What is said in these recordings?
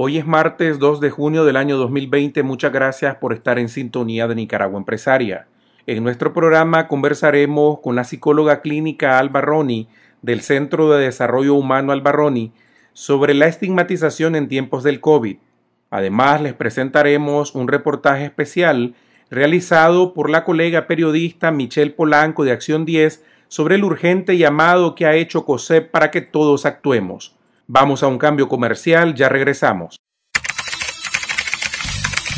Hoy es martes 2 de junio del año 2020. Muchas gracias por estar en sintonía de Nicaragua Empresaria. En nuestro programa conversaremos con la psicóloga clínica Alba Roni del Centro de Desarrollo Humano Alba Roni sobre la estigmatización en tiempos del COVID. Además, les presentaremos un reportaje especial realizado por la colega periodista Michelle Polanco de Acción 10 sobre el urgente llamado que ha hecho COSEP para que todos actuemos. Vamos a un cambio comercial, ya regresamos.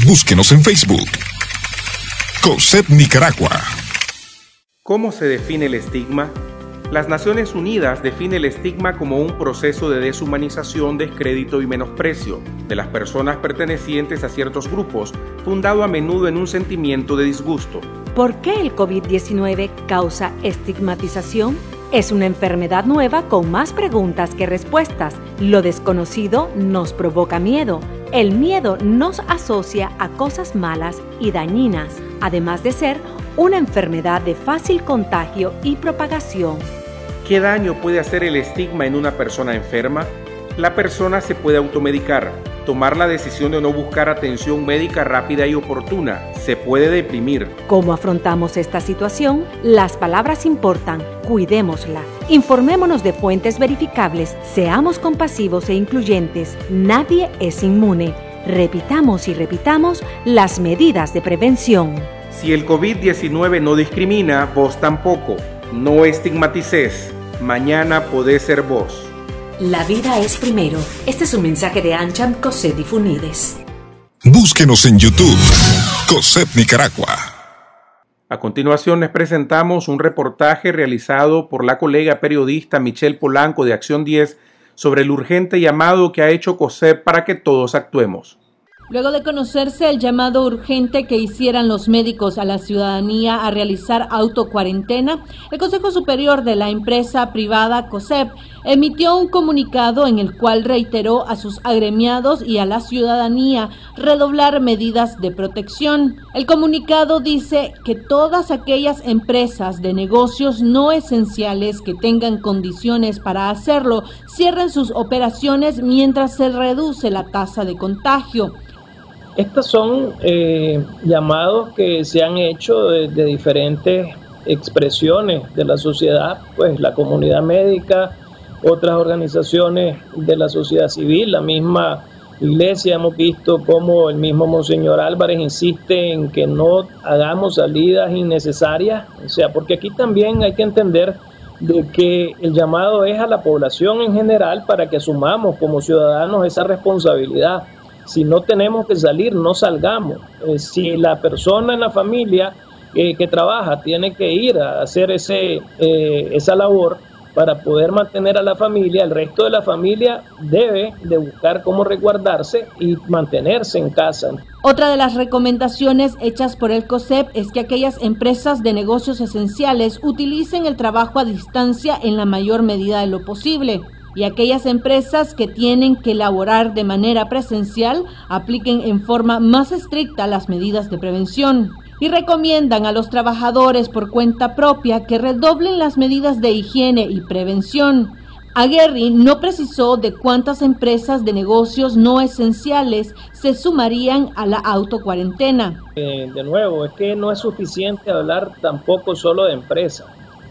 Búsquenos en Facebook. COSEP Nicaragua. ¿Cómo se define el estigma? Las Naciones Unidas define el estigma como un proceso de deshumanización, descrédito y menosprecio de las personas pertenecientes a ciertos grupos, fundado a menudo en un sentimiento de disgusto. ¿Por qué el COVID-19 causa estigmatización? Es una enfermedad nueva con más preguntas que respuestas. Lo desconocido nos provoca miedo. El miedo nos asocia a cosas malas y dañinas, además de ser una enfermedad de fácil contagio y propagación. ¿Qué daño puede hacer el estigma en una persona enferma? La persona se puede automedicar, tomar la decisión de no buscar atención médica rápida y oportuna. Se puede deprimir. ¿Cómo afrontamos esta situación? Las palabras importan, cuidémosla. Informémonos de fuentes verificables, seamos compasivos e incluyentes. Nadie es inmune. Repitamos y repitamos las medidas de prevención. Si el COVID-19 no discrimina, vos tampoco. No estigmatices. Mañana podés ser vos. La vida es primero. Este es un mensaje de Ancham Cosette y Funides. Búsquenos en YouTube. COSEP Nicaragua. A continuación les presentamos un reportaje realizado por la colega periodista Michelle Polanco de Acción 10 sobre el urgente llamado que ha hecho COSEP para que todos actuemos. Luego de conocerse el llamado urgente que hicieran los médicos a la ciudadanía a realizar autocuarentena, el Consejo Superior de la empresa privada COSEP emitió un comunicado en el cual reiteró a sus agremiados y a la ciudadanía redoblar medidas de protección. El comunicado dice que todas aquellas empresas de negocios no esenciales que tengan condiciones para hacerlo cierren sus operaciones mientras se reduce la tasa de contagio. Estos son eh, llamados que se han hecho de, diferentes expresiones de la sociedad, pues la comunidad médica, otras organizaciones de la sociedad civil, la misma iglesia, hemos visto cómo el mismo Monseñor Álvarez insiste en que no hagamos salidas innecesarias, o sea, porque aquí también hay que entender de que el llamado es a la población en general para que asumamos como ciudadanos esa responsabilidad si no tenemos que salir, no salgamos. Eh, si la persona en la familia eh, que trabaja tiene que ir a hacer ese, eh, esa labor para poder mantener a la familia, el resto de la familia debe de buscar cómo resguardarse y mantenerse en casa. Otra de las recomendaciones hechas por el COSEP es que aquellas empresas de negocios esenciales utilicen el trabajo a distancia en la mayor medida de lo posible y aquellas empresas que tienen que elaborar de manera presencial apliquen en forma más estricta las medidas de prevención y recomiendan a los trabajadores por cuenta propia que redoblen las medidas de higiene y prevención. Aguerri no precisó de cuántas empresas de negocios no esenciales se sumarían a la autocuarentena. Eh, de nuevo, es que no es suficiente hablar tampoco solo de empresas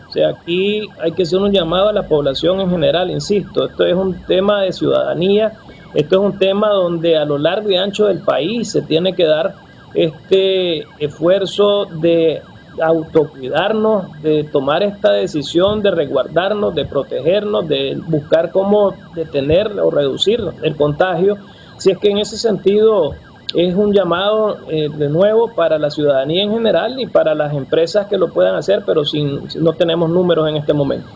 o sea, aquí hay que hacer un llamado a la población en general, insisto, esto es un tema de ciudadanía, esto es un tema donde a lo largo y ancho del país se tiene que dar este esfuerzo de autocuidarnos, de tomar esta decisión de resguardarnos, de protegernos, de buscar cómo detener o reducir el contagio. Si es que en ese sentido es un llamado eh, de nuevo para la ciudadanía en general y para las empresas que lo puedan hacer, pero sin, no tenemos números en este momento.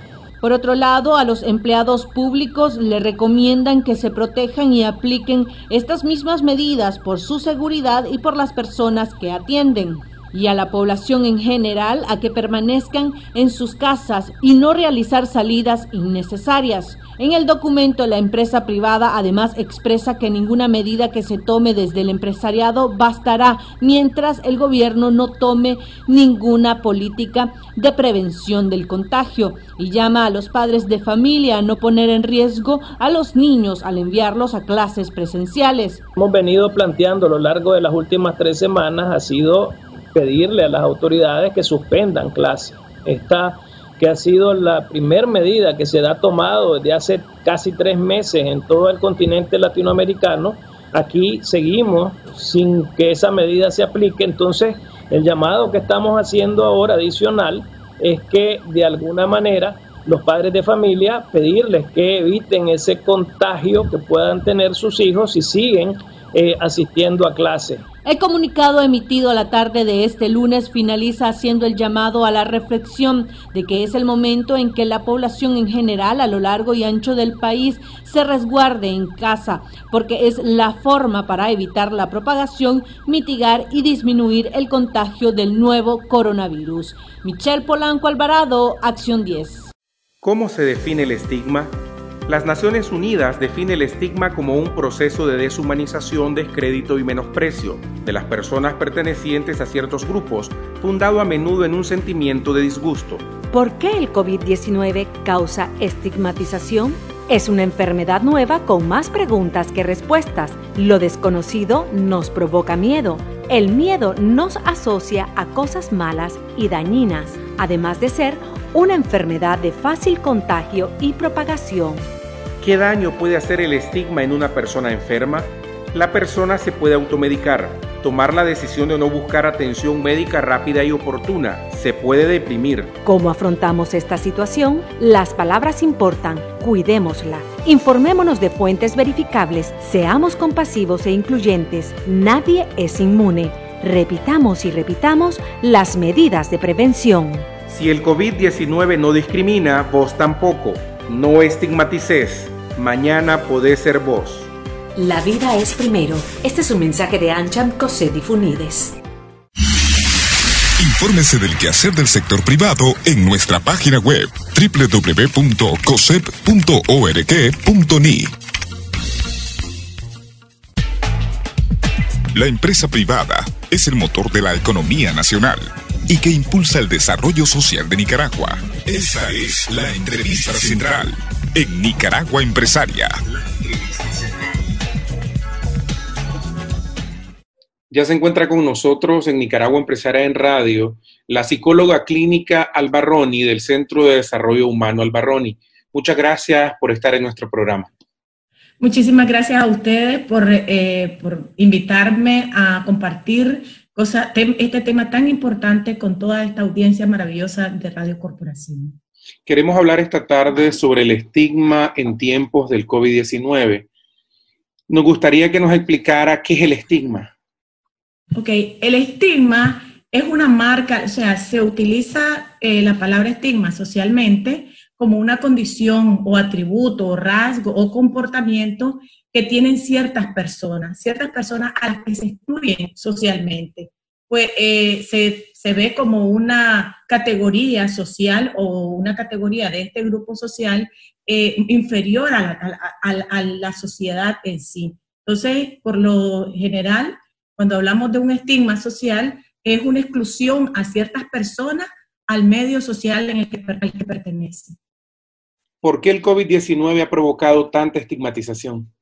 Por otro lado, a los empleados públicos le recomiendan que se protejan y apliquen estas mismas medidas por su seguridad y por las personas que atienden y a la población en general a que permanezcan en sus casas y no realizar salidas innecesarias. En el documento, la empresa privada además expresa que ninguna medida que se tome desde el empresariado bastará mientras el gobierno no tome ninguna política de prevención del contagio y llama a los padres de familia a no poner en riesgo a los niños al enviarlos a clases presenciales. Hemos venido planteando a lo largo de las últimas tres semanas ha sido pedirle a las autoridades que suspendan clases. Esta que ha sido la primera medida que se ha tomado desde hace casi tres meses en todo el continente latinoamericano, aquí seguimos sin que esa medida se aplique. Entonces, el llamado que estamos haciendo ahora adicional es que de alguna manera los padres de familia pedirles que eviten ese contagio que puedan tener sus hijos si siguen eh, asistiendo a clases. El comunicado emitido a la tarde de este lunes finaliza haciendo el llamado a la reflexión de que es el momento en que la población en general a lo largo y ancho del país se resguarde en casa, porque es la forma para evitar la propagación, mitigar y disminuir el contagio del nuevo coronavirus. Michelle Polanco Alvarado, Acción 10. ¿Cómo se define el estigma? Las Naciones Unidas define el estigma como un proceso de deshumanización, descrédito y menosprecio de las personas pertenecientes a ciertos grupos, fundado a menudo en un sentimiento de disgusto. ¿Por qué el COVID-19 causa estigmatización? Es una enfermedad nueva con más preguntas que respuestas. Lo desconocido nos provoca miedo. El miedo nos asocia a cosas malas y dañinas, además de ser una enfermedad de fácil contagio y propagación. ¿Qué daño puede hacer el estigma en una persona enferma? La persona se puede automedicar, tomar la decisión de no buscar atención médica rápida y oportuna, se puede deprimir. ¿Cómo afrontamos esta situación? Las palabras importan, cuidémosla. Informémonos de fuentes verificables, seamos compasivos e incluyentes, nadie es inmune. Repitamos y repitamos las medidas de prevención. Si el COVID-19 no discrimina, vos tampoco. No estigmatices. Mañana podés ser vos. La vida es primero. Este es un mensaje de Ancham Cosset y Funides. Infórmese del quehacer del sector privado en nuestra página web www.cosep.org.ni. La empresa privada es el motor de la economía nacional y que impulsa el desarrollo social de Nicaragua. Esta es la entrevista central en Nicaragua Empresaria. Ya se encuentra con nosotros en Nicaragua Empresaria en Radio la psicóloga clínica Albarroni del Centro de Desarrollo Humano Albarroni. Muchas gracias por estar en nuestro programa. Muchísimas gracias a ustedes por, eh, por invitarme a compartir este tema tan importante con toda esta audiencia maravillosa de Radio Corporación. Queremos hablar esta tarde sobre el estigma en tiempos del COVID-19. Nos gustaría que nos explicara qué es el estigma. Ok, el estigma es una marca, o sea, se utiliza eh, la palabra estigma socialmente como una condición o atributo o rasgo o comportamiento que tienen ciertas personas, ciertas personas a las que se excluyen socialmente. Pues eh, se, se, ve como una categoría social o una categoría de este grupo social eh, inferior a la, sociedad en sí. Entonces, por lo general, cuando hablamos de un estigma social, es una exclusión a ciertas personas al medio social en el que, al que pertenece. ¿Por qué el COVID-19 ha provocado tanta estigmatización?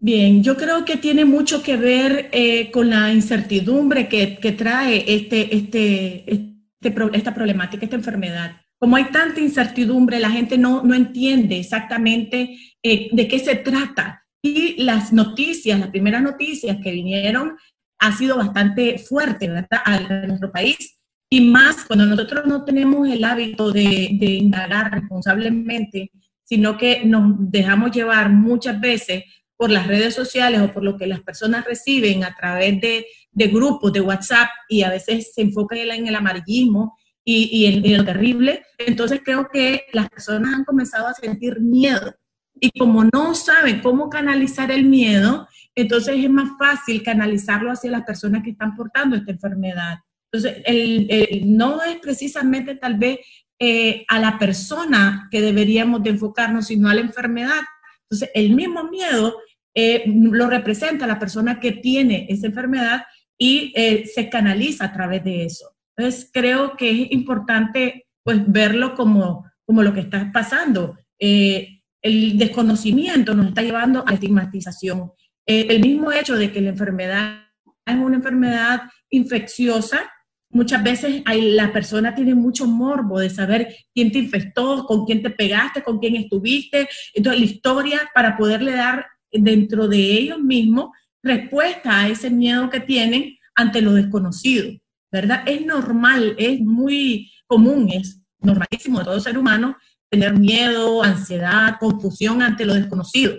Bien, yo creo que tiene mucho que ver eh, con la incertidumbre que, trae este, este, este, esta problemática, esta enfermedad. Como hay tanta incertidumbre, la gente no, no entiende exactamente eh, de qué se trata. Y las noticias, las primeras noticias que vinieron, ha sido bastante fuerte, ¿verdad?, a nuestro país. Y más cuando nosotros no tenemos el hábito de, de indagar responsablemente, sino que nos dejamos llevar muchas veces por las redes sociales o por lo que las personas reciben a través de, grupos de WhatsApp y a veces se enfoca en el amarillismo y, y, lo terrible. Entonces creo que las personas han comenzado a sentir miedo y como no saben cómo canalizar el miedo, entonces es más fácil canalizarlo hacia las personas que están portando esta enfermedad. Entonces, el, no es precisamente tal vez eh, a la persona que deberíamos de enfocarnos, sino a la enfermedad. Entonces, el mismo miedo eh, lo representa la persona que tiene esa enfermedad y eh, se canaliza a través de eso. Entonces, creo que es importante pues, verlo como, como lo que está pasando. el desconocimiento nos está llevando a la estigmatización. el mismo hecho de que la enfermedad es una enfermedad infecciosa, Muchas veces hay, la persona tiene mucho morbo de saber quién te infectó, con quién te pegaste, con quién estuviste. Entonces, la historia para poderle dar dentro de ellos mismos respuesta a ese miedo que tienen ante lo desconocido, ¿verdad? Es normal, es muy común, es normalísimo de todo ser humano tener miedo, ansiedad, confusión ante lo desconocido.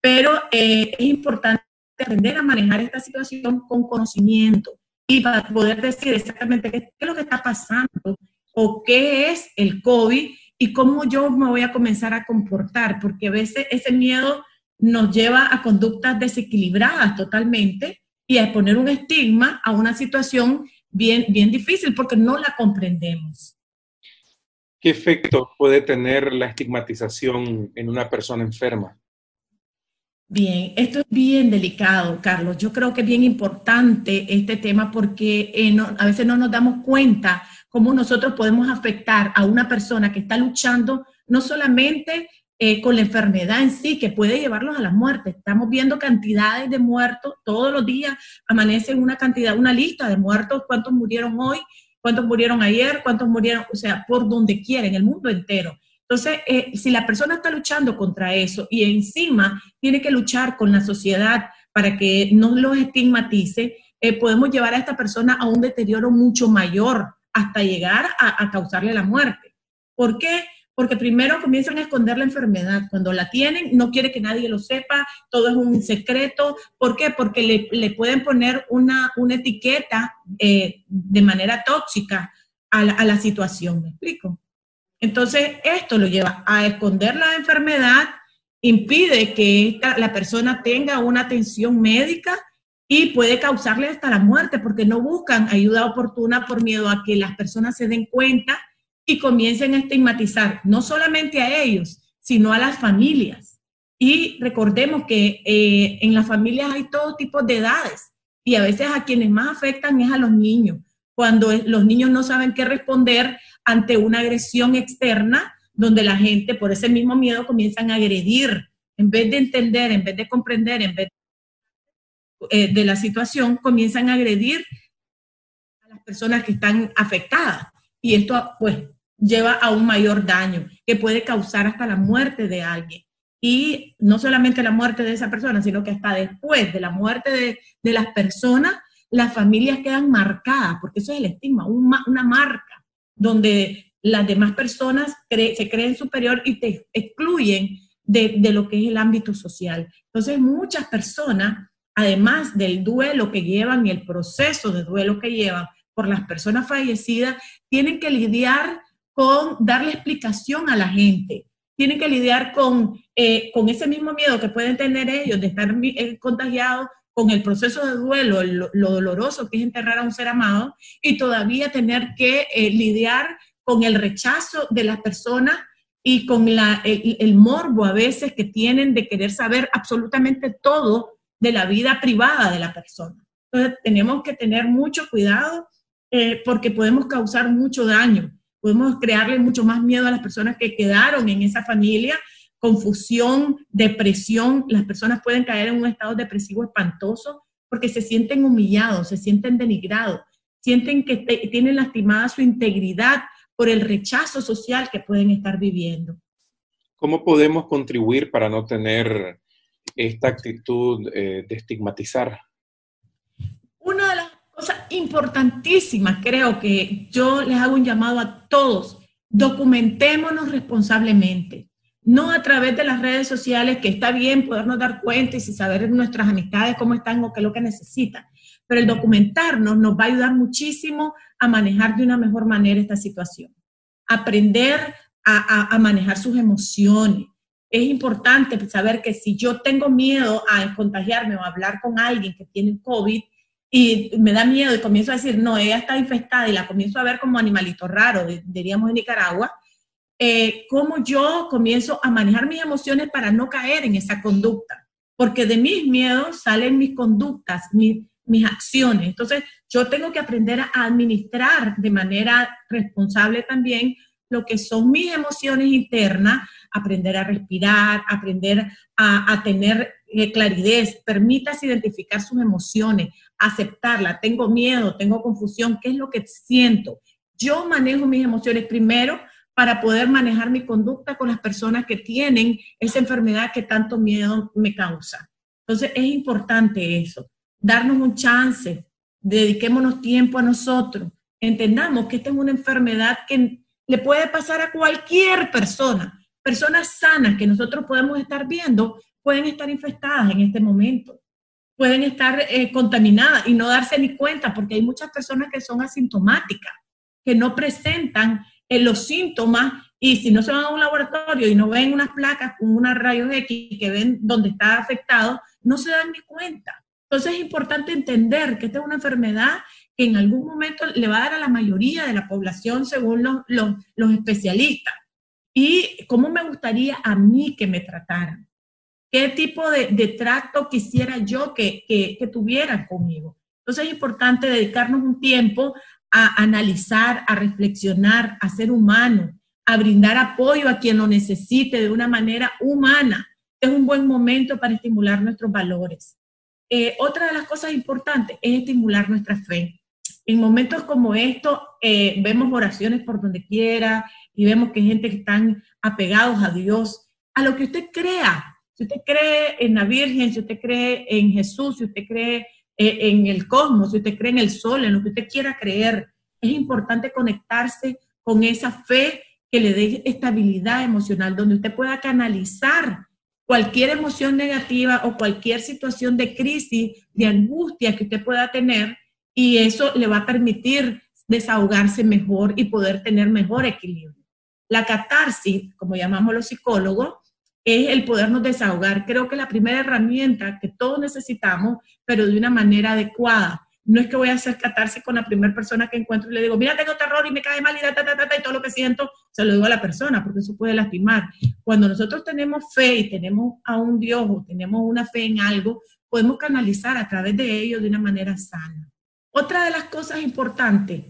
Pero eh, es importante aprender a manejar esta situación con conocimiento, y para poder decir exactamente qué, es lo que está pasando o qué es el COVID y cómo yo me voy a comenzar a comportar, porque a veces ese miedo nos lleva a conductas desequilibradas totalmente y a poner un estigma a una situación bien, bien difícil porque no la comprendemos. ¿Qué efecto puede tener la estigmatización en una persona enferma? Bien, esto es bien delicado, Carlos. Yo creo que es bien importante este tema porque eh, a veces no nos damos cuenta cómo nosotros podemos afectar a una persona que está luchando no solamente eh, con la enfermedad en sí, que puede llevarlos a la muerte. Estamos viendo cantidades de muertos todos los días, amanece una cantidad, una lista de muertos, cuántos murieron hoy, cuántos murieron ayer, cuántos murieron, o sea, por donde quiera, en el mundo entero. Entonces, eh, si la persona está luchando contra eso y encima tiene que luchar con la sociedad para que no los estigmatice, eh, podemos llevar a esta persona a un deterioro mucho mayor hasta llegar a, causarle la muerte. ¿Por qué? Porque primero comienzan a esconder la enfermedad. Cuando la tienen, no quiere que nadie lo sepa, todo es un secreto. ¿Por qué? Porque le, pueden poner una, una etiqueta eh, de manera tóxica a la, a la situación. ¿Me explico? Entonces, esto lo lleva a esconder la enfermedad, impide que la persona tenga una atención médica y puede causarle hasta la muerte porque no buscan ayuda oportuna por miedo a que las personas se den cuenta y comiencen a estigmatizar no solamente a ellos, sino a las familias. Y recordemos que eh, en las familias hay todo tipo de edades y a veces a quienes más afectan es a los niños, cuando los niños no saben qué responder ante una agresión externa, donde la gente por ese mismo miedo comienzan a agredir, en vez de entender, en vez de comprender, en vez de, eh, de la situación, comienzan a agredir a las personas que están afectadas. Y esto, pues, lleva a un mayor daño que puede causar hasta la muerte de alguien. Y no solamente la muerte de esa persona, sino que hasta después de la muerte de, de las personas, las familias quedan marcadas, porque eso es el estigma, una marca donde las demás personas se creen superior y te excluyen de, lo que es el ámbito social. Entonces, muchas personas, además del duelo que llevan y el proceso de duelo que llevan por las personas fallecidas, tienen que lidiar con darle explicación a la gente, tienen que lidiar con, eh, con ese mismo miedo que pueden tener ellos de estar eh, contagiados con el proceso de duelo, lo, doloroso que es enterrar a un ser amado, y todavía tener que eh, lidiar con el rechazo de las personas y con el, morbo a veces que tienen de querer saber absolutamente todo de la vida privada de la persona. Entonces tenemos que tener mucho cuidado porque podemos causar mucho daño, podemos crearle mucho más miedo a las personas que quedaron en esa familia confusión, depresión. Las personas pueden caer en un estado depresivo espantoso porque se sienten humillados, se sienten denigrados, sienten que tienen lastimada su integridad por el rechazo social que pueden estar viviendo. ¿Cómo podemos contribuir para no tener esta actitud eh, de estigmatizar? Una de las cosas importantísimas, creo que yo les hago un llamado a todos, documentémonos responsablemente no a través de las redes sociales, que está bien podernos dar cuenta y saber nuestras amistades cómo están o qué es lo que necesitan, pero el documentarnos nos va a ayudar muchísimo a manejar de una mejor manera esta situación. Aprender a, a manejar sus emociones. Es importante saber que si yo tengo miedo a contagiarme o a hablar con alguien que tiene COVID, y me da miedo y comienzo a decir, no, ella está infectada y la comienzo a ver como animalito raro, diríamos en Nicaragua, eh, cómo yo comienzo a manejar mis emociones para no caer en esa conducta, porque de mis miedos salen mis conductas, mis, mis acciones. Entonces, yo tengo que aprender a administrar de manera responsable también lo que son mis emociones internas, aprender a respirar, aprender a, a tener eh, claridad, permitas identificar sus emociones, aceptarla, tengo miedo, tengo confusión, ¿qué es lo que siento? Yo manejo mis emociones primero para poder manejar mi conducta con las personas que tienen esa enfermedad que tanto miedo me causa. Entonces es importante eso, darnos un chance, dediquémonos tiempo a nosotros, entendamos que esta es una enfermedad que le puede pasar a cualquier persona. Personas sanas que nosotros podemos estar viendo pueden estar infectadas en este momento pueden estar eh, contaminadas y no darse ni cuenta, porque hay muchas personas que son asintomáticas, que no presentan eh, los síntomas y si no se van a un laboratorio y no ven unas placas con unos rayos X que ven dónde está afectado, no se dan ni cuenta. Entonces es importante entender que esta es una enfermedad que en algún momento le va a dar a la mayoría de la población según los, los, los especialistas. Y cómo me gustaría a mí que me trataran qué tipo de, trato quisiera yo que, que, tuvieran conmigo. Entonces es importante dedicarnos un tiempo a analizar, a reflexionar, a ser humano, a brindar apoyo a quien lo necesite de una manera humana. Es un buen momento para estimular nuestros valores. Eh, otra de las cosas importantes es estimular nuestra fe. En momentos como estos, eh, vemos oraciones por donde quiera y vemos que gente que están apegados a Dios, a lo que usted crea, si usted cree en la Virgen, si usted cree en Jesús, si usted cree eh, en el cosmos, si usted cree en el sol, en lo que usted quiera creer, es importante conectarse con esa fe que le dé estabilidad emocional, donde usted pueda canalizar cualquier emoción negativa o cualquier situación de crisis, de angustia que usted pueda tener, y eso le va a permitir desahogarse mejor y poder tener mejor equilibrio. La catarsis, como llamamos los psicólogos, es el podernos desahogar. Creo que la primera herramienta que todos necesitamos, pero de una manera adecuada. No es que voy a hacer catarse con la primera persona que encuentro y le digo, mira, tengo terror y me cae mal y, y todo lo que siento, se lo digo a la persona porque eso puede lastimar. Cuando nosotros tenemos fe y tenemos a un Dios o tenemos una fe en algo, podemos canalizar a través de ello de una manera sana. Otra de las cosas importantes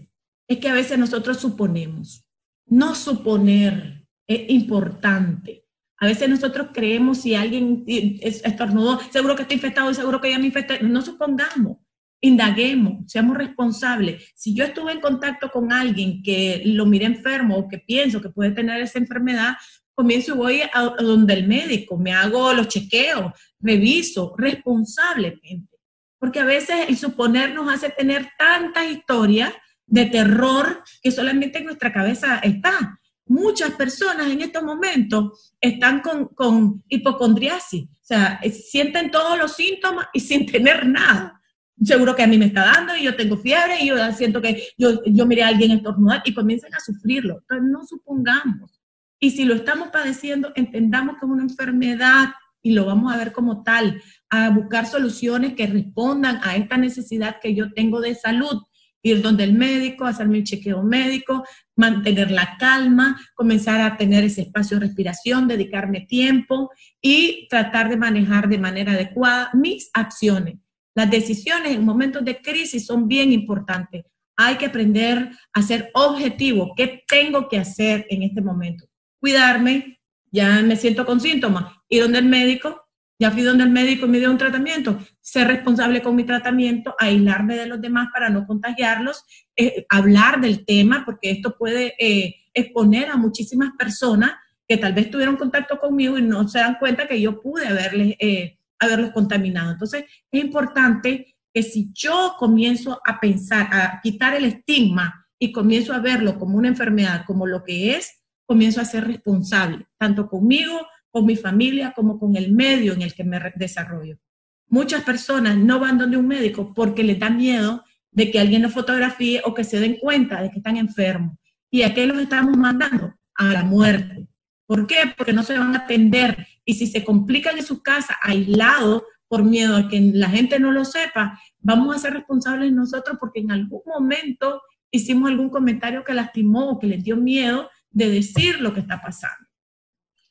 es que a veces nosotros suponemos. No suponer es importante. A veces nosotros creemos si alguien estornudó, seguro que está infectado y seguro que ya me infecté. No supongamos, indaguemos, seamos responsables. Si yo estuve en contacto con alguien que lo mire enfermo o que pienso que puede tener esa enfermedad, comienzo y voy a, donde el médico, me hago los chequeos, reviso responsablemente. Porque a veces el suponer nos hace tener tantas historias de terror que solamente en nuestra cabeza está muchas personas en estos momentos están con, con hipocondriasis, o sea, eh, sienten todos los síntomas y sin tener nada. Seguro que a mí me está dando y yo tengo fiebre y yo siento que yo, yo miré a alguien estornudar y comienzan a sufrirlo. Entonces, no supongamos. Y si lo estamos padeciendo, entendamos que es una enfermedad y lo vamos a ver como tal, a buscar soluciones que respondan a esta necesidad que yo tengo de salud ir donde el médico, hacerme un chequeo médico, mantener la calma, comenzar a tener ese espacio de respiración, dedicarme tiempo y tratar de manejar de manera adecuada mis acciones. Las decisiones en momentos de crisis son bien importantes. Hay que aprender a ser objetivo. ¿Qué tengo que hacer en este momento? Cuidarme, ya me siento con síntomas, ir donde el médico, ya fui donde el médico me dio un tratamiento, ser responsable con mi tratamiento, aislarme de los demás para no contagiarlos, eh, hablar del tema, porque esto puede eh, exponer a muchísimas personas que tal vez tuvieron contacto conmigo y no se dan cuenta que yo pude haberles, eh, haberlos contaminado. Entonces, es importante que si yo comienzo a pensar, a quitar el estigma y comienzo a verlo como una enfermedad, como lo que es, comienzo a ser responsable, tanto conmigo, con mi familia, como con el medio en el que me desarrollo. Muchas personas no van donde un médico porque les da miedo de que alguien los fotografíe o que se den cuenta de que están enfermos. ¿Y a qué los estamos mandando? A la muerte. ¿Por qué? Porque no se van a atender. Y si se complican en su casa, aislados, por miedo a que la gente no lo sepa, vamos a ser responsables nosotros porque en algún momento hicimos algún comentario que lastimó o que les dio miedo de decir lo que está pasando.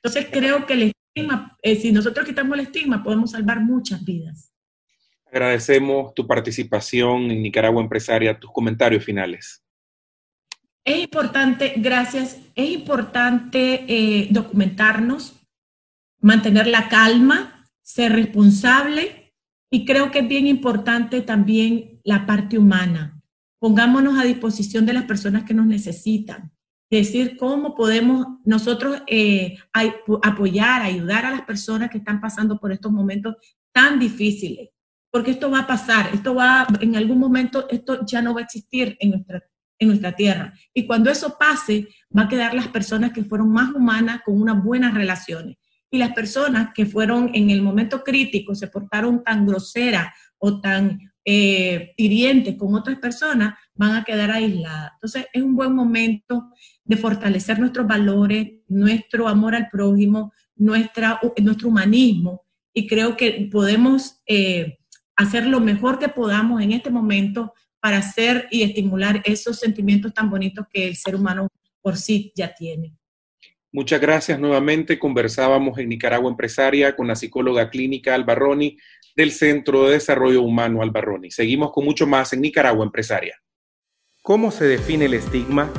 Entonces creo que el estigma, eh, si nosotros quitamos el estigma, podemos salvar muchas vidas. Agradecemos tu participación en Nicaragua Empresaria, tus comentarios finales. Es importante, gracias, es importante eh, documentarnos, mantener la calma, ser responsable y creo que es bien importante también la parte humana. Pongámonos a disposición de las personas que nos necesitan, decir cómo podemos nosotros eh, apoyar, ayudar a las personas que están pasando por estos momentos tan difíciles, porque esto va a pasar, esto va, en algún momento, esto ya no va a existir en nuestra en nuestra tierra. Y cuando eso pase, va a quedar las personas que fueron más humanas con unas buenas relaciones. Y las personas que fueron en el momento crítico, se portaron tan groseras o tan eh, hirientes con otras personas, van a quedar aisladas. Entonces, es un buen momento de fortalecer nuestros valores, nuestro amor al prójimo, nuestra, nuestro humanismo. Y creo que podemos eh, hacer lo mejor que podamos en este momento para hacer y estimular esos sentimientos tan bonitos que el ser humano por sí ya tiene. Muchas gracias nuevamente. Conversábamos en Nicaragua Empresaria con la psicóloga clínica Albarroni del Centro de Desarrollo Humano Albarroni. Seguimos con mucho más en Nicaragua Empresaria. ¿Cómo se define el estigma?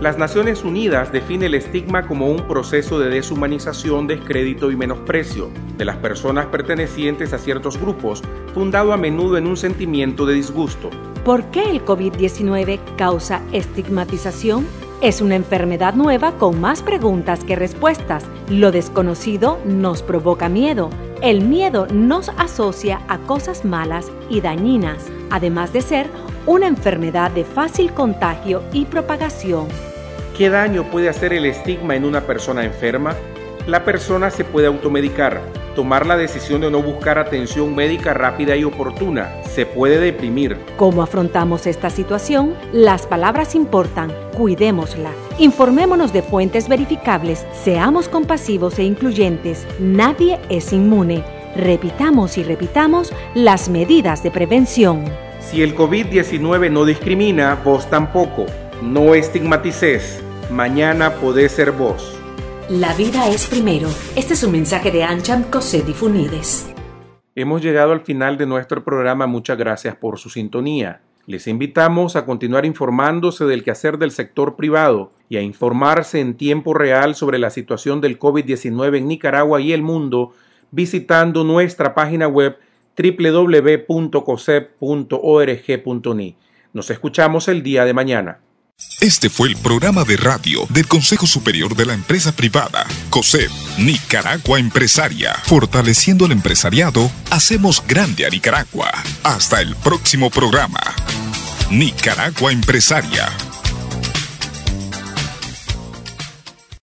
Las Naciones Unidas define el estigma como un proceso de deshumanización, descrédito y menosprecio de las personas pertenecientes a ciertos grupos, fundado a menudo en un sentimiento de disgusto. ¿Por qué el COVID-19 causa estigmatización? Es una enfermedad nueva con más preguntas que respuestas. Lo desconocido nos provoca miedo. El miedo nos asocia a cosas malas y dañinas, además de ser una enfermedad de fácil contagio y propagación. ¿Qué daño puede hacer el estigma en una persona enferma? La persona se puede automedicar, tomar la decisión de no buscar atención médica rápida y oportuna, se puede deprimir. ¿Cómo afrontamos esta situación? Las palabras importan, cuidémosla. Informémonos de fuentes verificables, seamos compasivos e incluyentes, nadie es inmune. Repitamos y repitamos las medidas de prevención. Si el COVID-19 no discrimina, vos tampoco. No estigmatices. Mañana podés ser vos. La vida es primero. Este es un mensaje de Ancham Cosset y Funides. Hemos llegado al final de nuestro programa. Muchas gracias por su sintonía. Les invitamos a continuar informándose del quehacer del sector privado y a informarse en tiempo real sobre la situación del COVID-19 en Nicaragua y el mundo visitando nuestra página web www.cosep.org.ni. Nos escuchamos el día de mañana. Este fue el programa de radio del Consejo Superior de la Empresa Privada, COSEP, Nicaragua Empresaria. Fortaleciendo el empresariado, hacemos grande a Nicaragua. Hasta el próximo programa. Nicaragua Empresaria